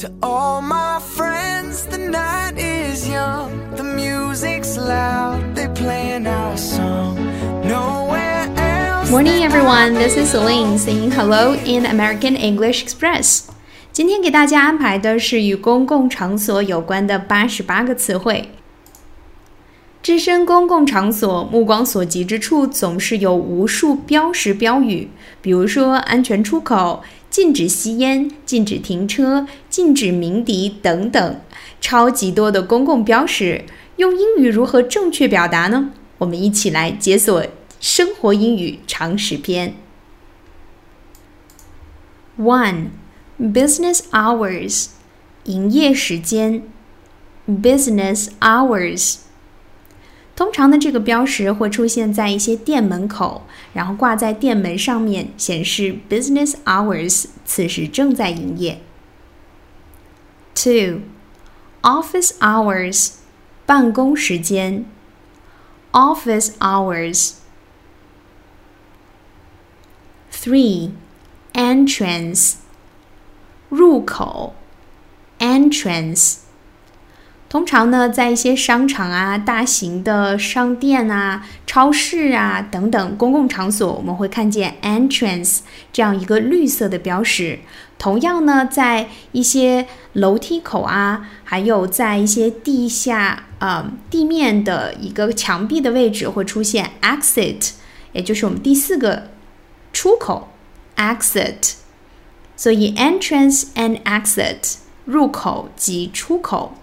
To all my friends, the night is young, the music's loud, they playing our song. Nowhere else. Morning, everyone. This is Celine saying hello in American English Express. 今天给大家安排的是与公共场所有关的八十八个词汇。 置身公共场所，目光所及之处总是有无数标识标语，比如说安全出口、禁止吸烟、禁止停车、禁止鸣笛等等，超级多的公共标识。用英语如何正确表达呢？我们一起来解锁生活英语常识篇。One, business hours，营业时间。Business hours。通常呢，这个标识会出现在一些店门口，然后挂在店门上面，显示 business hours，此时正在营业。Two, office hours，办公时间。Office hours. Three, entrance，入口。Entrance。 通常呢，在一些商场啊、大型的商店啊、超市啊等等公共场所，我们会看见 entrance 这样一个绿色的标识。同样呢，在一些楼梯口啊，还有在一些地下呃地面的一个墙壁的位置，会出现 exit，也就是我们第四个出口 exit。所以 entrance and exit 入口及出口。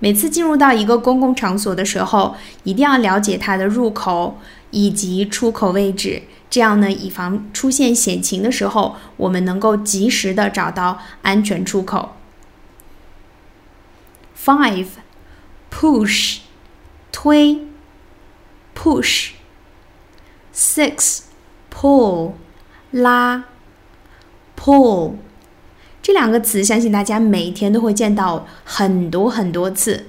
每次进入到一个公共场所的时候，一定要了解它的入口以及出口位置，这样呢，以防出现险情的时候，我们能够及时的找到安全出口。Five, push，推，push。Six, pull，拉，pull。这两个词，相信大家每天都会见到很多很多次，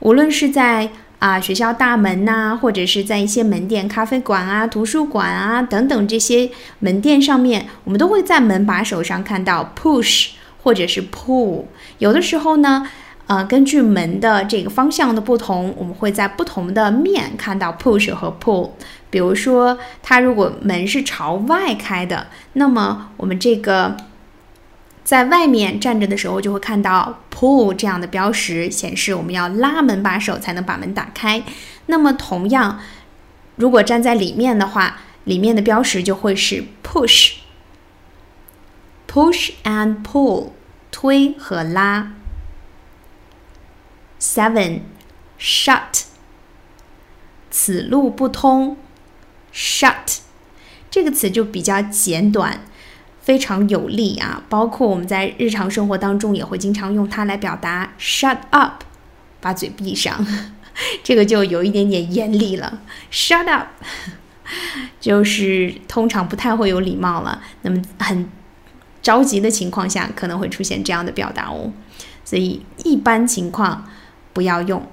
无论是在啊学校大门呐，或者是在一些门店、咖啡馆啊、图书馆啊等等这些门店上面，我们都会在门把手上看到 push 或者是 pull。有的时候呢，呃，根据门的这个方向的不同，我们会在不同的面看到 push 和 pull。比如说，它如果门是朝外开的，那么我们这个。在外面站着的时候，就会看到 pull 这样的标识，显示我们要拉门把手才能把门打开。那么同样，如果站在里面的话，里面的标识就会是 push，push and pull，推和拉。Seven shut，此路不通。shut 这个词就比较简短。非常有力啊！包括我们在日常生活当中也会经常用它来表达 “shut up”，把嘴闭上，这个就有一点点严厉了。“shut up” 就是通常不太会有礼貌了。那么很着急的情况下，可能会出现这样的表达哦。所以一般情况不要用。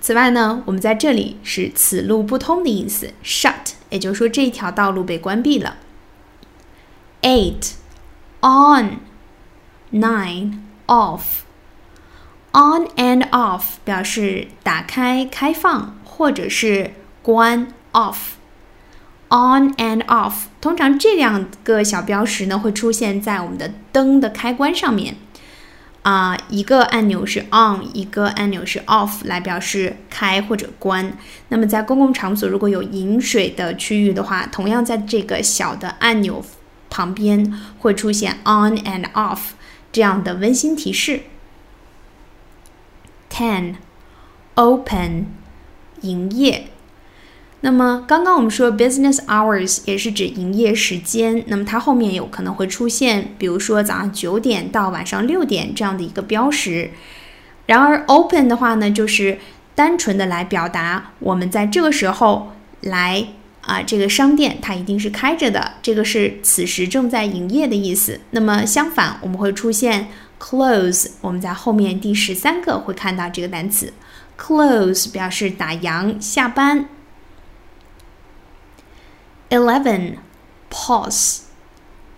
此外呢，我们在这里是“此路不通”的意思，“shut” 也就是说这条道路被关闭了。Eight on nine off on and off 表示打开、开放或者是关 off on and off 通常这两个小标识呢会出现在我们的灯的开关上面啊，一个按钮是 on，一个按钮是 off，来表示开或者关。那么在公共场所如果有饮水的区域的话，同样在这个小的按钮。旁边会出现 on and off 这样的温馨提示。Ten open 营业。那么刚刚我们说 business hours 也是指营业时间，那么它后面有可能会出现，比如说早上九点到晚上六点这样的一个标识。然而 open 的话呢，就是单纯的来表达我们在这个时候来。啊，这个商店它一定是开着的，这个是此时正在营业的意思。那么相反，我们会出现 close，我们在后面第十三个会看到这个单词 close，表示打烊、下班。Eleven pause，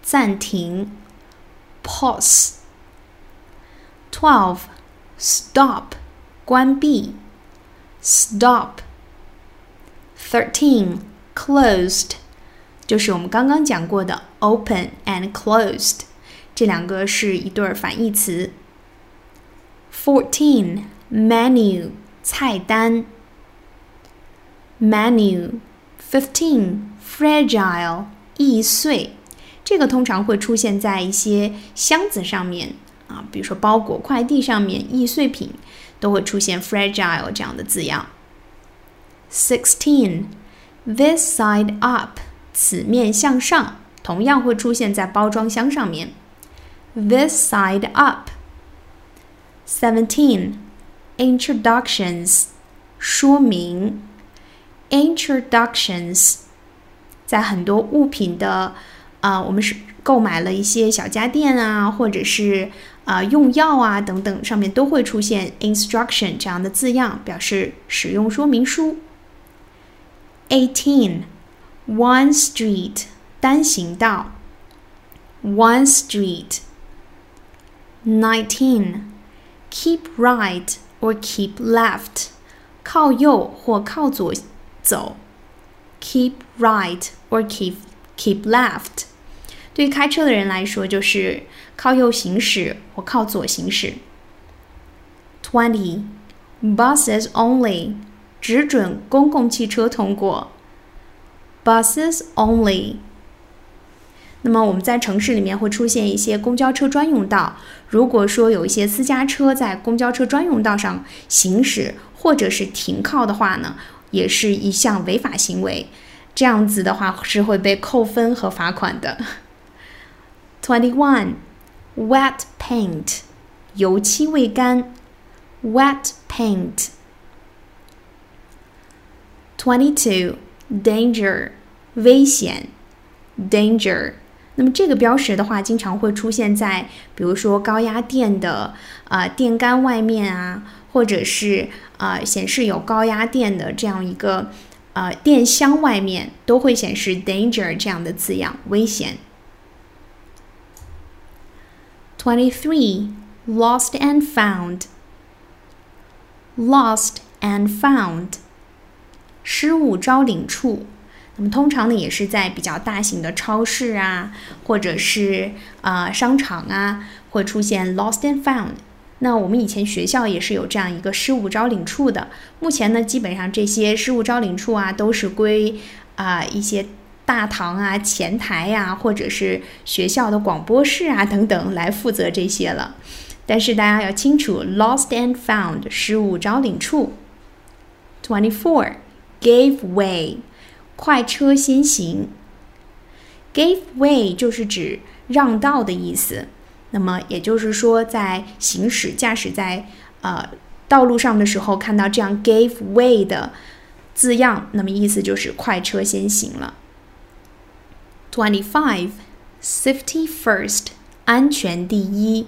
暂停。Pause Twelve, stop, 关闭，stop. Thirteen, closed, 就是我们刚刚讲过的 open and closed，这两个是一对儿反义词。Fourteen, menu, 菜单，menu. Fifteen, fragile, 易碎，这个通常会出现在一些箱子上面。啊，比如说包裹、快递上面易碎品都会出现 fragile 这样的字样。Sixteen, this side up，此面向上，同样会出现在包装箱上面。This side up. Seventeen, introductions，说明。Introductions，在很多物品的啊，我们是购买了一些小家电啊，或者是。啊，用药啊等等，上面都会出现 instruction 这样的字样，表示使用说明书。Eighteen, one street 单行道，one street. Nineteen, keep right or keep left 靠右或靠左走，keep right or keep keep left。对于开车的人来说，就是靠右行驶或靠左行驶。Twenty buses only， 只准公共汽车通过。Buses only。那么我们在城市里面会出现一些公交车专用道。如果说有一些私家车在公交车专用道上行驶或者是停靠的话呢，也是一项违法行为。这样子的话是会被扣分和罚款的。Twenty one wet paint，油漆未干，wet paint。Twenty two danger，危险，danger。那么这个标识的话，经常会出现在比如说高压电的啊电杆外面啊，或者是啊显示有高压电的这样一个呃电箱外面，都会显示 danger 这样的字样，危险。23. Lost and found. Lost and found. 失物招领处。那么通常呢，也是在比较大型的超市啊，或者是啊、商场啊，会出现 lost and found。那我们以前学校也是有这样一个失物招领处的。目前呢，基本上这些失物招领处啊，都是归啊、一些大堂啊、前台呀，或者是学校的广播室啊等等来负责这些了。但是大家要清楚，lost and found 失物招领处。Twenty four gave way 快车先行。Gave way 就是指让道的意思。那么也就是说，在行驶驾驶在呃道路上的时候，看到这样 gave way 的字样，那么意思就是快车先行了。Twenty-five, safety first，安全第一。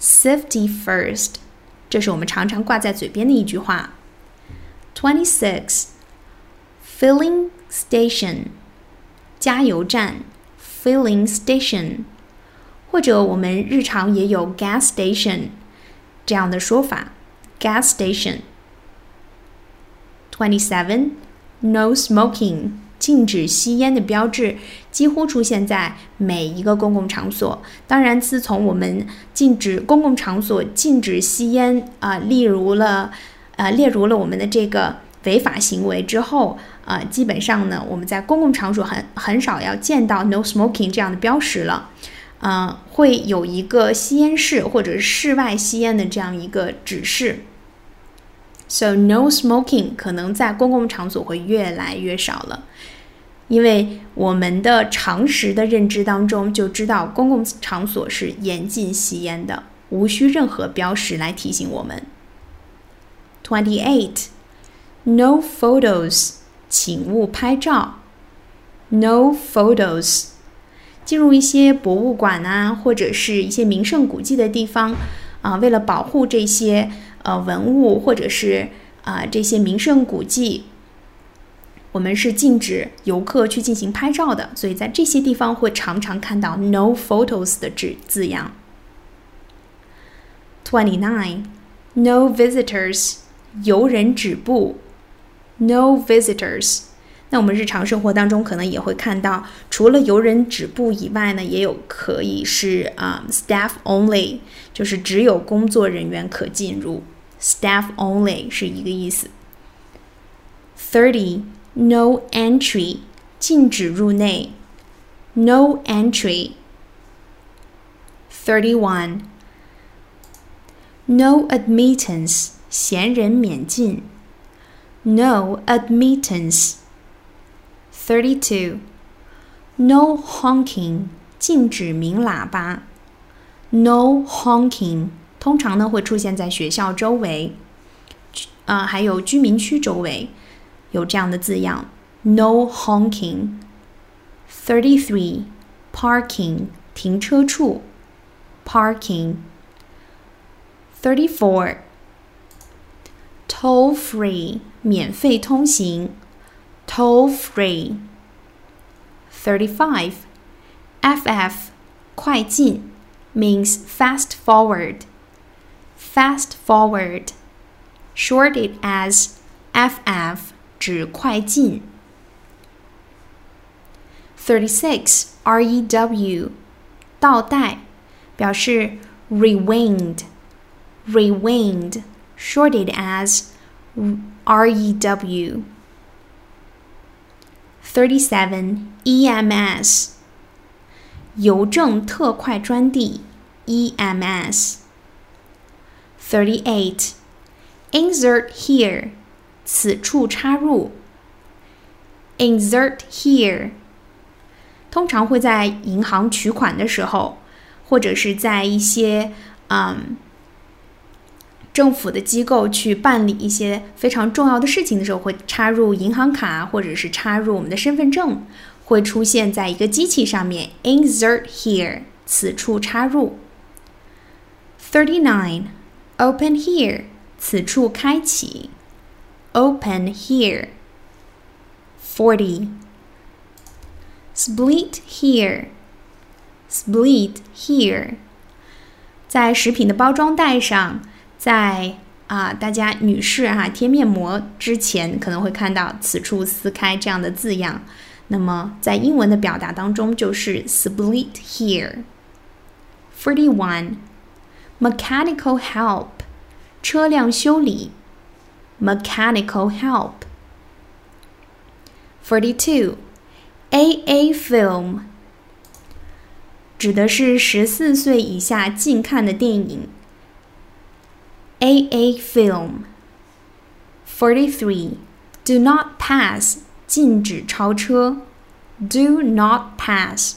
Safety first，这是我们常常挂在嘴边的一句话。Twenty-six, filling station，加油站。Filling station，或者我们日常也有 gas station 这样的说法。Gas station。Twenty-seven, no smoking。禁止吸烟的标志几乎出现在每一个公共场所。当然，自从我们禁止公共场所禁止吸烟啊，例如了，呃，列入了我们的这个违法行为之后，啊，基本上呢，我们在公共场所很很少要见到 “no smoking” 这样的标识了。嗯，会有一个吸烟室或者室外吸烟的这样一个指示。So no smoking 可能在公共场所会越来越少了，因为我们的常识的认知当中就知道公共场所是严禁吸烟的，无需任何标识来提醒我们。Twenty eight, no photos，请勿拍照。No photos，进入一些博物馆啊，或者是一些名胜古迹的地方啊，为了保护这些。呃，文物或者是啊、这些名胜古迹，我们是禁止游客去进行拍照的，所以在这些地方会常常看到 “no photos” 的字字样。Twenty nine, no visitors，游人止步。No visitors。那我们日常生活当中可能也会看到，除了游人止步以外呢，也有可以是啊、um,，staff only，就是只有工作人员可进入。Staff only 是一个意思。Thirty, no entry，禁止入内。No entry. Thirty-one, no admittance，闲人免进。 No admittance. 32. No honking，禁止鸣喇叭。No honking，通常呢会出现在学校周围，啊、呃，还有居民区周围有这样的字样。No honking。Thirty-three. Parking，停车处。Parking。Thirty-four. Toll free，免费通行。Toll free. Thirty-five. FF 快进 means fast forward. Fast forward. Short it as FF 指快进。Thirty-six. REW 倒带表示 rewind. Rewind. Short REW. Thirty-seven EMS 邮政特快专递 EMS. Thirty-eight Insert here 此处插入 Insert here 通常会在银行取款的时候，或者是在一些嗯。政府的机构去办理一些非常重要的事情的时候，会插入银行卡或者是插入我们的身份证，会出现在一个机器上面。Insert here，此处插入。Thirty-nine, open here，此处开启。Open here. Forty, split here, split here，在食品的包装袋上。在啊，大家女士哈、啊、贴面膜之前可能会看到“此处撕开”这样的字样。那么在英文的表达当中就是 split here。Forty one, mechanical help，车辆修理。Mechanical help。Forty two, AA film，指的是十四岁以下禁看的电影。AA film. 43. Do not pass. 禁止超车。Do not pass.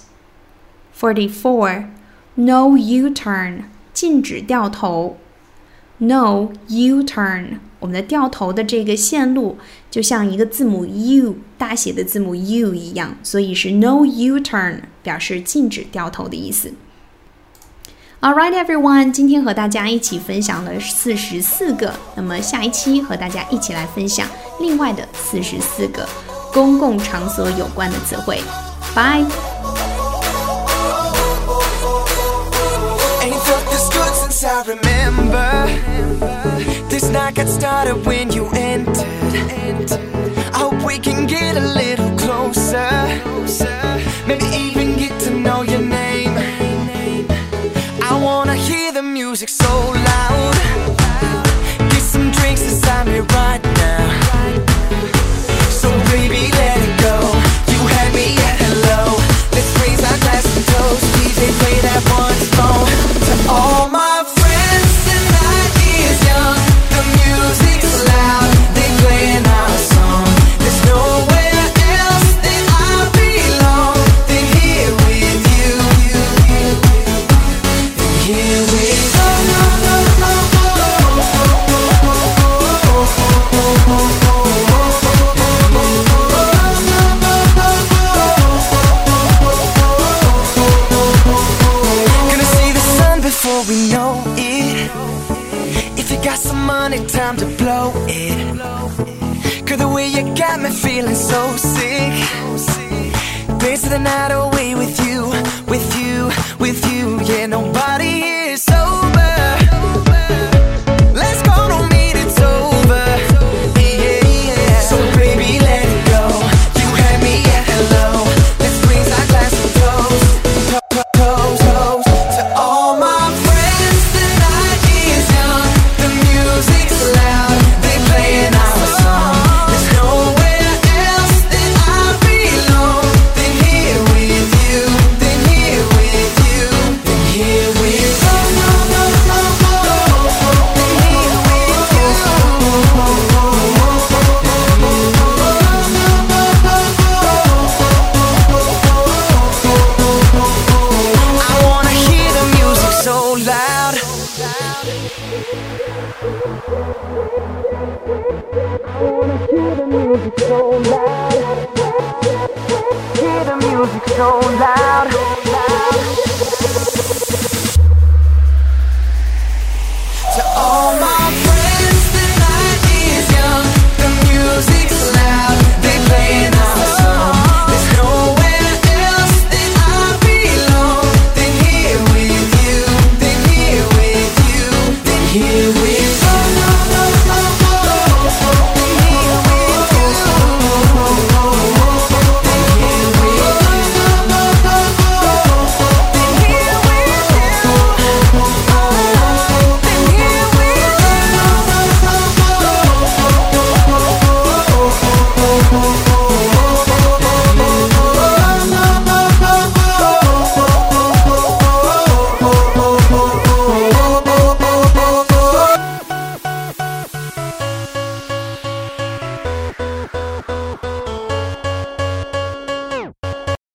44. No U-turn. 禁止掉头。No U-turn. 我们的掉头的这个线路就像一个字母 U 大写的字母 U 一样，所以是 No U-turn，表示禁止掉头的意思。 All right, everyone，今天和大家一起分享了四十四个，那么下一期和大家一起来分享另外的四十四个公共场所有关的词汇。Bye. Money, time to blow it. Cause the way you got me feeling so sick. Dancing the night away with you, with you, with you. Yeah, nobody so loud. Hear the music so loud.